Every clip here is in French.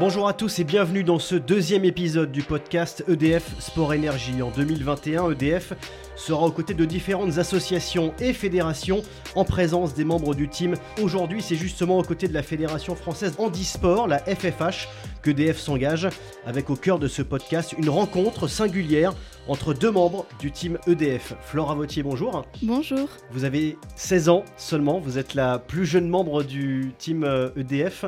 Bonjour à tous et bienvenue dans ce deuxième épisode du podcast EDF Sport Énergie. En 2021, EDF sera aux côtés de différentes associations et fédérations en présence des membres du team. Aujourd'hui, c'est justement aux côtés de la Fédération française handisport, la FFH, que EDF s'engage, avec au cœur de ce podcast une rencontre singulière entre deux membres du team EDF. Flora Vautier, bonjour. Bonjour. Vous avez 16 ans seulement, vous êtes la plus jeune membre du team EDF.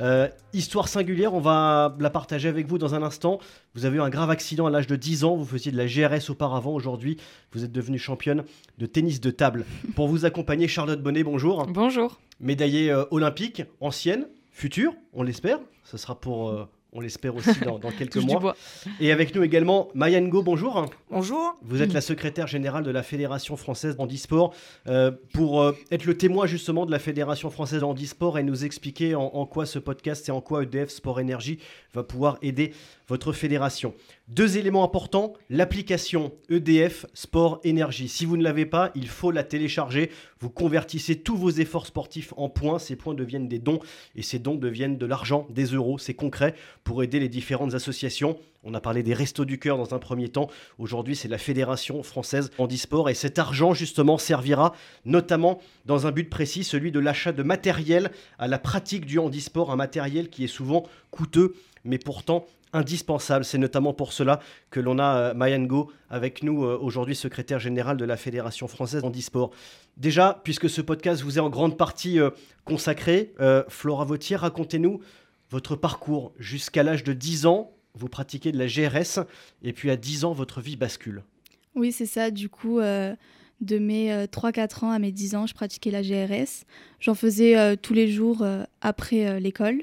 Euh, histoire singulière, on va la partager avec vous dans un instant. Vous avez eu un grave accident à l'âge de 10 ans, vous faisiez de la GRS auparavant, aujourd'hui vous êtes devenue championne de tennis de table. Pour vous accompagner, Charlotte Bonnet, bonjour. Bonjour. Médaillée euh, olympique, ancienne, future, on l'espère. Ce sera pour... Euh, on l'espère aussi dans, quelques mois. Et avec nous également Mayango, bonjour. Bonjour. Vous êtes la secrétaire générale de la Fédération française d'handisport. Euh, pour euh, être le témoin justement de la Fédération française d'handisport et nous expliquer en, en, quoi ce podcast et en quoi EDF Sport Énergie va pouvoir aider votre fédération. Deux éléments importants, l'application EDF Sport Énergie. Si vous ne l'avez pas, il faut la télécharger. Vous convertissez tous vos efforts sportifs en points. Ces points deviennent des dons et ces dons deviennent de l'argent, des euros. C'est concret pour aider les différentes associations. On a parlé des Restos du Cœur dans un premier temps. Aujourd'hui, c'est la Fédération française handisport et cet argent justement servira notamment dans un but précis, celui de l'achat de matériel à la pratique du handisport, un matériel qui est souvent coûteux mais pourtant indispensable. C'est notamment pour cela que l'on a euh, Mayango avec nous euh, aujourd'hui, secrétaire général de la Fédération française handisport. Déjà, puisque ce podcast vous est en grande partie euh, consacré, Flora Vautier, racontez-nous votre parcours. Jusqu'à l'âge de 10 ans, vous pratiquez de la GRS et puis à 10 ans, votre vie bascule. Oui, c'est ça. Du coup, de mes 3-4 ans à mes 10 ans, je pratiquais la GRS. J'en faisais tous les jours après l'école.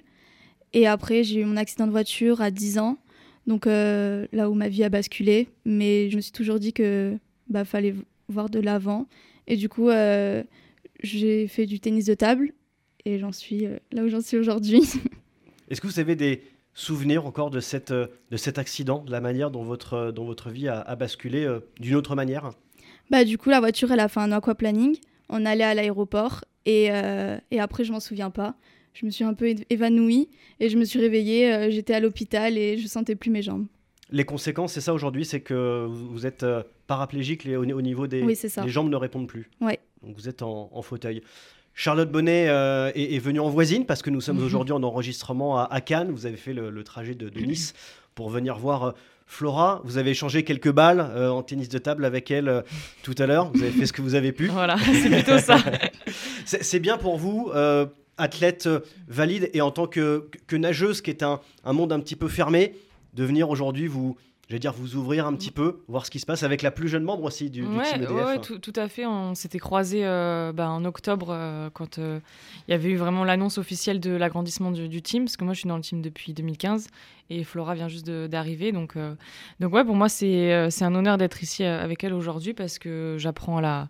Et après, j'ai eu mon accident de voiture à 10 ans, donc euh, là où ma vie a basculé. Mais je me suis toujours dit que bah fallait voir de l'avant. Et du coup, euh, j'ai fait du tennis de table et j'en suis euh, là où j'en suis aujourd'hui. Est-ce que vous avez des souvenirs encore de, cette, de cet accident, de la manière dont votre, dont votre vie a, basculé d'une autre manière? Bah, Du coup, la voiture, elle a fait un aquaplaning. On allait à l'aéroport et, et après, je m'en souviens pas je me suis un peu évanouie et je me suis réveillée, euh, j'étais à l'hôpital et je sentais plus mes jambes. Les conséquences, c'est ça aujourd'hui, c'est que vous êtes euh, paraplégique au, au niveau des oui, ça. les jambes ne répondent plus. Ouais. Donc vous êtes en, fauteuil. Charlotte Bonnet euh, est, venue en voisine parce que nous sommes aujourd'hui en enregistrement à, Cannes. Vous avez fait le, trajet de, Nice pour venir voir Flora. Vous avez échangé quelques balles en tennis de table avec elle tout à l'heure. Vous avez fait ce que vous avez pu. Voilà, c'est plutôt ça. c'est bien pour vous athlète euh, valide et en tant que, que nageuse, qui est un, un, monde un petit peu fermé, de venir aujourd'hui vous, dire vous ouvrir un petit peu, voir ce qui se passe avec la plus jeune membre aussi du, du team EDF. Oui, tout, tout, à fait. On s'était croisés euh, bah, en octobre euh, quand il y avait eu vraiment l'annonce officielle de l'agrandissement du, du, team, parce que moi je suis dans le team depuis 2015 et Flora vient juste d'arriver. Donc, donc ouais, pour moi c'est un honneur d'être ici avec elle aujourd'hui parce que j'apprends à la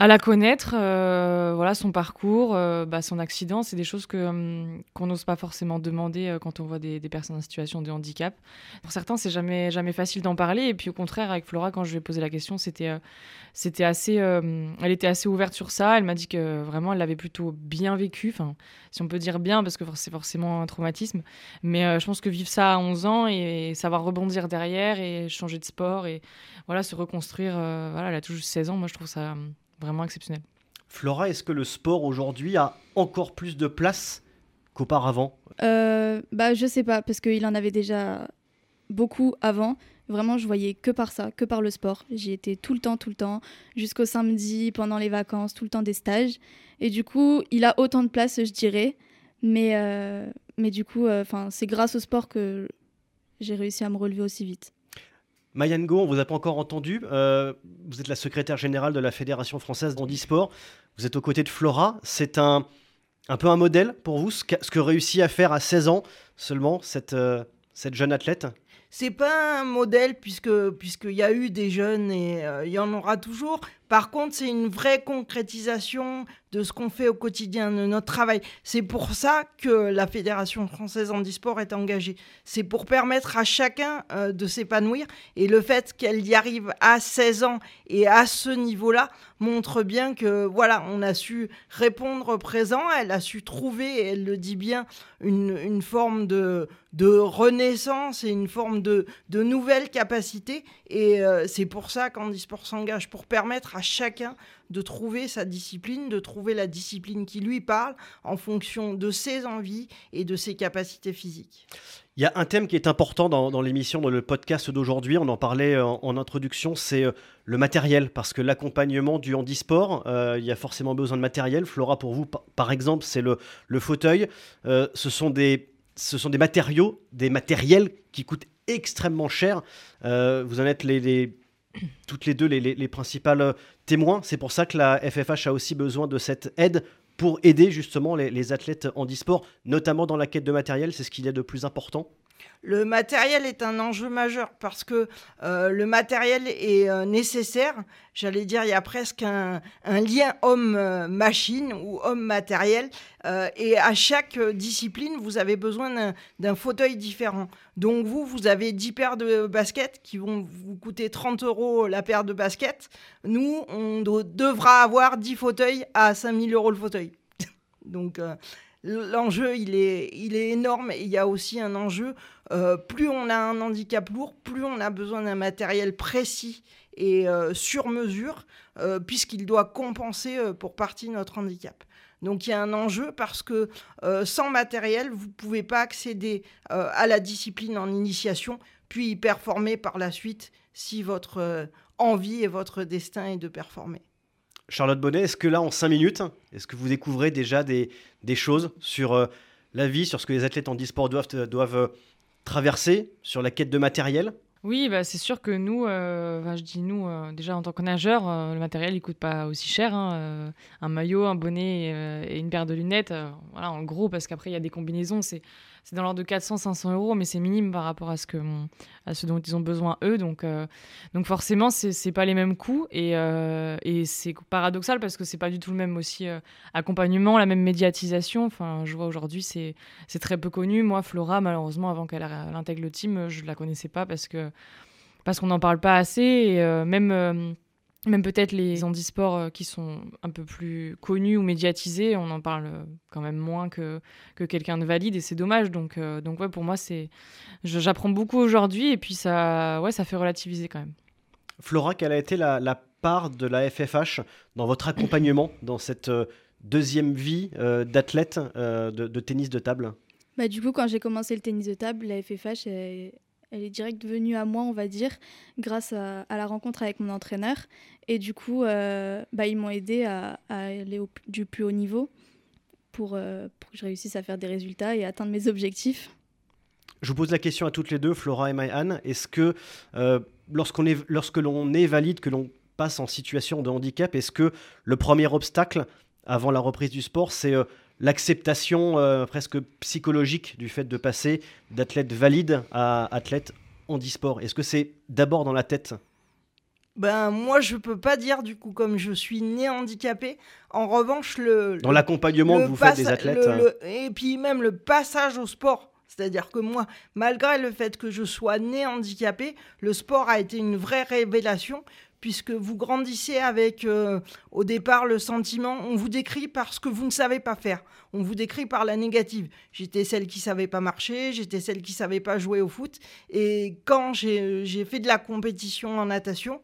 à la connaître, euh, voilà son parcours, euh, bah, son accident, c'est des choses que hum, qu'on n'ose pas forcément demander euh, quand on voit des, personnes en situation de handicap. Pour certains, c'est jamais jamais facile d'en parler. Et puis au contraire, avec Flora, quand je lui ai posé la question, c'était c'était assez, elle était assez ouverte sur ça. Elle m'a dit que vraiment, elle l'avait plutôt bien vécu. Enfin, si on peut dire bien, parce que c'est forcément un traumatisme. Mais je pense que vivre ça à 11 ans et, savoir rebondir derrière et changer de sport et voilà se reconstruire. voilà, elle a juste 16 ans. Moi, je trouve ça hum, vraiment exceptionnel. Flora, est-ce que le sport aujourd'hui a encore plus de place qu'auparavant? Euh, Bah, je sais pas, parce qu'il en avait déjà beaucoup avant. Vraiment, je voyais que par ça, que par le sport. J'y étais tout le temps, tout le temps, jusqu'au samedi, pendant les vacances, tout le temps des stages. Et du coup, il a autant de place, je dirais. Mais, euh, mais du coup, euh, enfin, c'est grâce au sport que j'ai réussi à me relever aussi vite. Mayango, on vous a pas encore entendu. Euh, vous êtes la secrétaire générale de la Fédération française d'handisport. Vous êtes aux côtés de Flora. C'est un, un peu un modèle pour vous, ce que, réussit à faire à 16 ans seulement cette, euh, cette jeune athlète? C'est pas un modèle puisque puisqu'il y a eu des jeunes et euh, il y en aura toujours. Par contre, c'est une vraie concrétisation de ce qu'on fait au quotidien, de notre travail. C'est pour ça que la Fédération française handisport est engagée. C'est pour permettre à chacun euh, de s'épanouir. Et le fait qu'elle y arrive à 16 ans et à ce niveau-là montre bien que, voilà, on a su répondre présent, elle a su trouver, elle le dit bien, une, forme de, de renaissance et une forme de, de nouvelle capacité. Et euh, c'est pour ça qu'Handisport s'engage, pour permettre à chacun de trouver sa discipline, de trouver la discipline qui lui parle en fonction de ses envies et de ses capacités physiques. Il y a un thème qui est important dans, l'émission, dans le podcast d'aujourd'hui, on en parlait en, introduction, c'est euh, le matériel, parce que l'accompagnement du handisport, euh, il y a forcément besoin de matériel. Flora, pour vous, par, exemple, c'est le, fauteuil. Euh, ce sont des matériaux, des matériels qui coûtent extrêmement cher. vous en êtes les toutes les deux les, les, principales euh, témoins. C'est pour ça que la FFH a aussi besoin de cette aide pour aider justement les, les athlètes handisport, notamment dans la quête de matériel. C'est ce qu'il y a de plus important le matériel est un enjeu majeur parce que euh, le matériel est euh, nécessaire. J'allais dire, il y a presque un, lien homme-machine ou homme-matériel. Euh, et à chaque discipline, vous avez besoin d'un fauteuil différent. Donc vous, vous avez 10 paires de baskets qui vont vous coûter 30 euros la paire de baskets. Nous, on devra avoir 10 fauteuils à 5000 euros le fauteuil. Donc l'enjeu, il est, il est énorme. il y a aussi un enjeu, euh, plus on a un handicap lourd, plus on a besoin d'un matériel précis et euh, sur mesure, euh, puisqu'il doit compenser pour partie notre handicap. Donc il y a un enjeu parce que sans matériel, vous ne pouvez pas accéder à la discipline en initiation, puis y performer par la suite si votre envie et votre destin est de performer. Charlotte Bonnet, est-ce que là, en cinq minutes, est-ce que vous découvrez déjà des, choses sur euh, la vie, sur ce que les athlètes en e-sport doivent, euh, euh, traverser, sur la quête de matériel? Oui, bah, c'est sûr que nous, je dis nous, déjà en tant que nageur, le matériel il coûte pas aussi cher. Hein, un maillot, un bonnet et une paire de lunettes, voilà, en gros, parce qu'après il y a des combinaisons, c'est dans l'ordre de 400-500 euros, mais c'est minime par rapport à ce, que, à ce dont ils ont besoin eux. Donc, euh, donc forcément, c'est pas les mêmes coûts. Et, euh, et c'est paradoxal parce que c'est pas du tout le même aussi euh, accompagnement, la même médiatisation. Enfin, je vois aujourd'hui, c'est très peu connu. Moi, Flora, malheureusement, avant qu'elle intègre le team, je la connaissais pas parce que parce qu'on n'en parle pas assez. Et même même peut-être les handisports euh, qui sont un peu plus connus ou médiatisés, on en parle euh, quand même moins que, que quelqu'un de valide et c'est dommage. Donc, euh, donc ouais, pour moi, c'est, j'apprends beaucoup aujourd'hui et puis ça, ouais, ça fait relativiser quand même. Flora, quelle a été la, la part de la FFH dans votre accompagnement dans cette deuxième vie d'athlète de, de, tennis de table? Bah, Du coup, quand j'ai commencé le tennis de table, la FFH, elle est direct venue à moi, on va dire, grâce à, la rencontre avec mon entraîneur. Et du coup, euh, bah, ils m'ont aidé à, aller au, du plus haut niveau pour, euh, pour, que je réussisse à faire des résultats et atteindre mes objectifs. Je vous pose la question à toutes les deux, Flora et Maïane. Est-ce que euh, lorsqu'on est, lorsque l'on est valide, que l'on passe en situation de handicap, est-ce que le premier obstacle avant la reprise du sport, c'est l'acceptation euh, presque psychologique du fait de passer d'athlète valide à athlète handisport Est-ce que c'est d'abord dans la tête? Ben moi je peux pas dire du coup comme je suis né handicapé. En revanche le dans l'accompagnement que vous faites des athlètes hein. et puis même le passage au sport. C'est-à-dire que moi, malgré le fait que je sois né handicapé, le sport a été une vraie révélation puisque vous grandissez avec euh, au départ le sentiment, on vous décrit par ce que vous ne savez pas faire, on vous décrit par la négative. J'étais celle qui savait pas marcher, j'étais celle qui savait pas jouer au foot, et quand j'ai fait de la compétition en natation,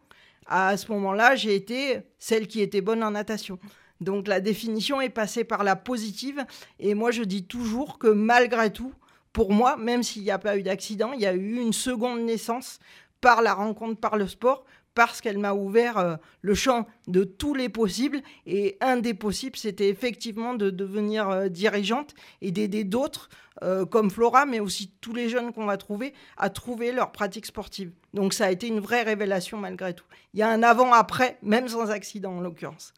à ce moment-là, j'ai été celle qui était bonne en natation. Donc la définition est passée par la positive, et moi je dis toujours que malgré tout, pour moi, même s'il n'y a pas eu d'accident, il y a eu une seconde naissance par la rencontre, par le sport, parce qu'elle m'a ouvert euh, le champ de tous les possibles. Et un des possibles, c'était effectivement de devenir euh, dirigeante et d'aider d'autres, euh, comme Flora, mais aussi tous les jeunes qu'on va trouver, à trouver leur pratique sportive. Donc ça a été une vraie révélation malgré tout. Il y a un avant-après, même sans accident en l'occurrence.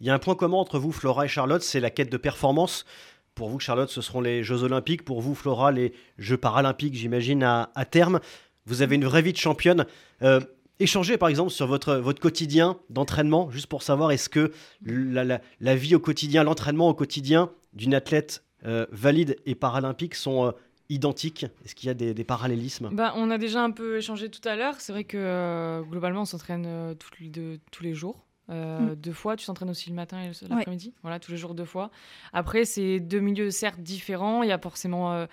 Il y a un point commun entre vous, Flora et Charlotte, c'est la quête de performance. Pour vous, Charlotte, ce seront les Jeux Olympiques. Pour vous, Flora, les Jeux Paralympiques, j'imagine, à, terme. Vous avez une vraie vie de championne échanger par exemple sur votre, votre quotidien d'entraînement, juste pour savoir est-ce que la, la, vie au quotidien, l'entraînement au quotidien d'une athlète euh, valide et paralympique sont euh, identiques? Est-ce qu'il y a des, des parallélismes? Bah, On a déjà un peu échangé tout à l'heure. C'est vrai que euh, globalement, on s'entraîne tous les jours. Mm. Deux fois, tu t'entraînes aussi le matin et l'après-midi? Voilà, tous les jours deux fois. Après, c'est deux milieux certes différents. Il y a forcément euh,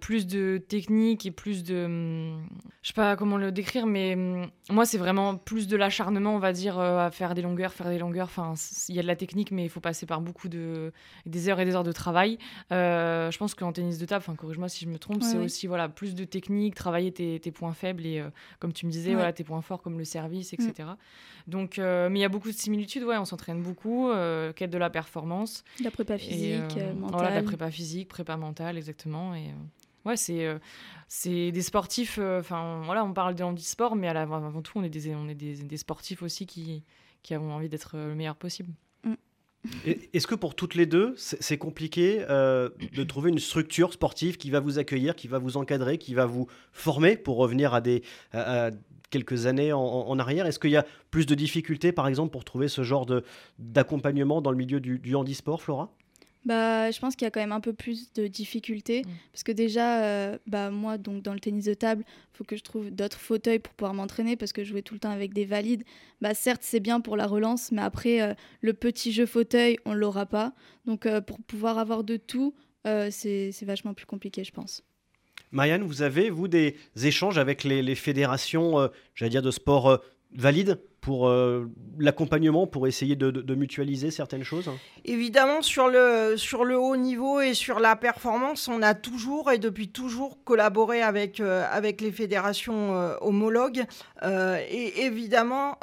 plus de technique et plus de. Hum, je sais pas comment le décrire, mais hum, moi, c'est vraiment plus de l'acharnement, on va dire, euh, à faire des longueurs, faire des longueurs. Enfin, il y a de la technique, mais il faut passer par beaucoup de. des heures et des heures de travail. Euh, je pense qu'en tennis de table, enfin, corrige-moi si je me trompe, c'est aussi voilà, plus de technique, travailler tes, tes points faibles et, comme tu me disais, voilà, tes points forts comme le service, etc. Mm. Donc, mais il y a beaucoup de similitudes, ouais, on s'entraîne beaucoup, quête de la performance. La prépa physique, mentale. Voilà, la prépa physique, prépa mentale, exactement. Et, Ouais, c'est euh, c'est des sportifs. Euh, enfin, voilà, on parle de handisport, mais à la, avant tout, on est des, on est des, des sportifs aussi qui, qui avons envie d'être le meilleur possible. Mm. Est-ce que pour toutes les deux, c'est compliqué euh, de trouver une structure sportive qui va vous accueillir, qui va vous encadrer, qui va vous former pour revenir à des quelques années en, arrière? Est-ce qu'il y a plus de difficultés, par exemple, pour trouver ce genre d'accompagnement dans le milieu du, du handisport, Flora? Bah, je pense qu'il y a quand même un peu plus de difficultés. Mm. Parce que déjà, euh, bah, moi, donc, dans le tennis de table, il faut que je trouve d'autres fauteuils pour pouvoir m'entraîner parce que jouer tout le temps avec des valides, bah, certes, c'est bien pour la relance, mais après, euh, le petit jeu fauteuil, on ne l'aura pas. Donc, euh, pour pouvoir avoir de tout, c'est vachement plus compliqué, je pense. Marianne, vous avez, vous, des échanges avec les, les fédérations, j'allais dire, de sport valides? Pour euh, l'accompagnement, pour essayer de, mutualiser certaines choses Évidemment, sur le, haut niveau et sur la performance, on a toujours et depuis toujours collaboré avec, euh, les fédérations euh, homologues. et évidemment,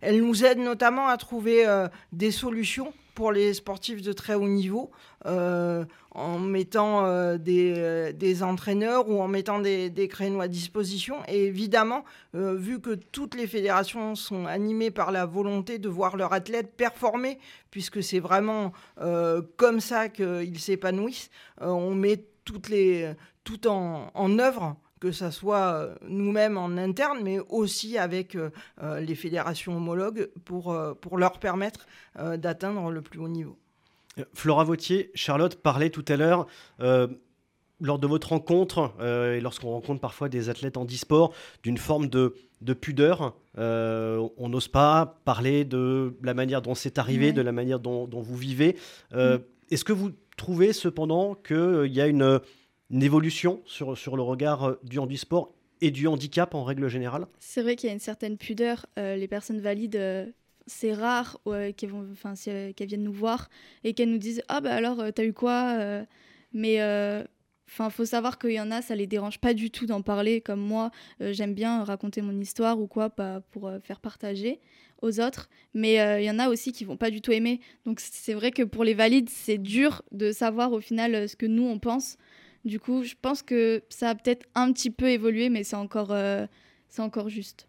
elles nous aident notamment à trouver des solutions pour les sportifs de très haut niveau euh, en mettant euh, des, des, entraîneurs ou en mettant des, créneaux à disposition. Et évidemment, euh, vu que toutes les fédérations sont animées par la volonté de voir leurs athlètes performer, puisque c'est vraiment comme ça qu'ils s'épanouissent, on met toutes les, tout en œuvre que ce soit nous-mêmes en interne, mais aussi avec les fédérations homologues pour, pour leur permettre d'atteindre le plus haut niveau. Flora Vautier, Charlotte parlait tout à l'heure. Euh, lors de votre rencontre, euh, et lorsqu'on rencontre parfois des athlètes en e-sport, d'une forme de, pudeur. Euh, on n'ose pas parler de la manière dont c'est arrivé, de la manière dont, vous vivez. Mm. Est-ce que vous trouvez cependant qu'il y a une, évolution sur, sur le regard du handisport et du handicap en règle générale? C'est vrai qu'il y a une certaine pudeur. les personnes valides c'est rare qu'elles viennent nous voir et qu'elles nous disent ah bah alors euh, t'as eu quoi euh? Mais euh, enfin faut savoir qu'il y en a ça les dérange pas du tout d'en parler comme moi j'aime bien raconter mon histoire ou quoi pas pour faire partager aux autres. Mais il y en a aussi qui vont pas du tout aimer. Donc c'est vrai que pour les valides c'est dur de savoir au final ce que nous on pense du coup je pense que ça a peut-être un petit peu évolué mais c'est encore c'est encore juste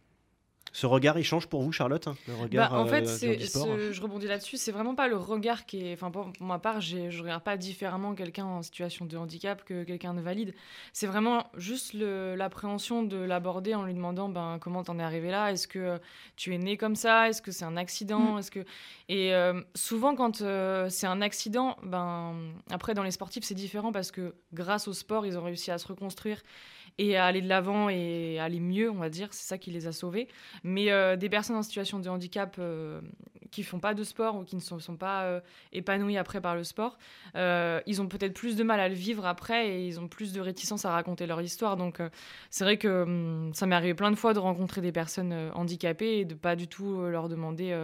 ce regard, il change pour vous, Charlotte hein, le regard, bah, En fait, euh, je rebondis là-dessus. C'est vraiment pas le regard qui est. Enfin, pour, ma part, je regarde pas différemment quelqu'un en situation de handicap que quelqu'un de valide. C'est vraiment juste l'appréhension de l'aborder en lui demandant ben, comment t'en es arrivé là? Est-ce que tu es né comme ça? Est-ce que c'est un accident? Mm. Est-ce que et euh, souvent, quand euh, c'est un accident, ben après dans les sportifs, c'est différent parce que grâce au sport, ils ont réussi à se reconstruire et à aller de l'avant et à aller mieux, on va dire. C'est ça qui les a sauvés. Mais euh, des personnes en situation de handicap euh, qui font pas de sport ou qui ne sont, sont pas euh, épanouies après par le sport, ils ont peut-être plus de mal à le vivre après et ils ont plus de réticence à raconter leur histoire. Donc c'est vrai que hum, ça m'est arrivé plein de fois de rencontrer des personnes handicapées et de pas du tout leur demander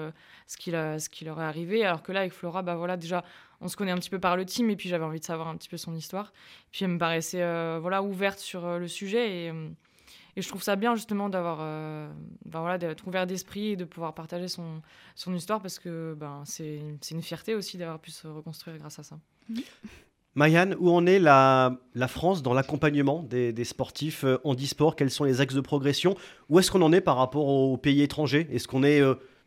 ce, qui, ce qui leur est arrivé. Alors que là, avec Flora, bah voilà, déjà on se connaît un petit peu par le team et puis j'avais envie de savoir un petit peu son histoire. Puis elle me paraissait euh, voilà ouverte sur euh, le sujet et, euh, et, je trouve ça bien justement d'avoir ben voilà d'être ouvert d'esprit et de pouvoir partager son, son histoire parce que ben c'est une fierté aussi d'avoir pu se reconstruire grâce à ça. Mayanne, où en est la, la France dans l'accompagnement des, des, sportifs en e-sport? Quels sont les axes de progression? Où est-ce qu'on en est par rapport aux pays étrangers? Est-ce qu'on est,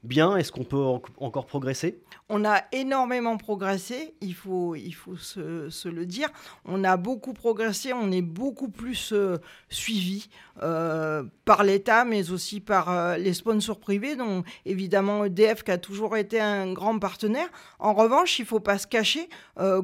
bien Est-ce qu'on peut encore progresser? On a énormément progressé, il faut, il faut se, le dire. On a beaucoup progressé, on est beaucoup plus euh, suivi euh, par l'État, mais aussi par euh, les sponsors privés, dont évidemment EDF qui a toujours été un grand partenaire. En revanche, il ne faut pas se cacher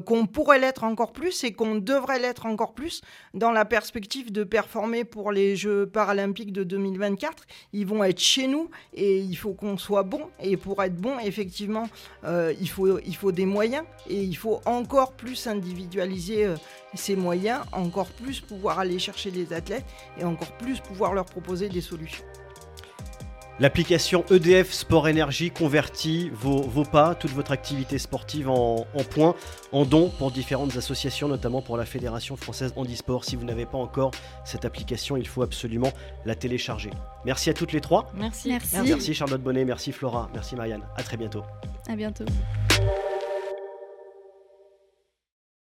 qu'on pourrait l'être encore plus et qu'on devrait l'être encore plus dans la perspective de performer pour les Jeux paralympiques de 2024. Ils vont être chez nous et il faut qu'on soit Et pour être bon, effectivement, euh, il, faut, il faut des moyens et il faut encore plus individualiser euh, ces moyens, encore plus pouvoir aller chercher les athlètes et encore plus pouvoir leur proposer des solutions. L'application EDF Sport Énergie convertit vos, pas, toute votre activité sportive en, points, en dons pour différentes associations, notamment pour la Fédération française handisport. Si vous n'avez pas encore cette application, il faut absolument la télécharger. Merci à toutes les trois. Merci. Merci, merci Charlotte Bonnet, merci Flora, merci Marianne. À très bientôt. À bientôt.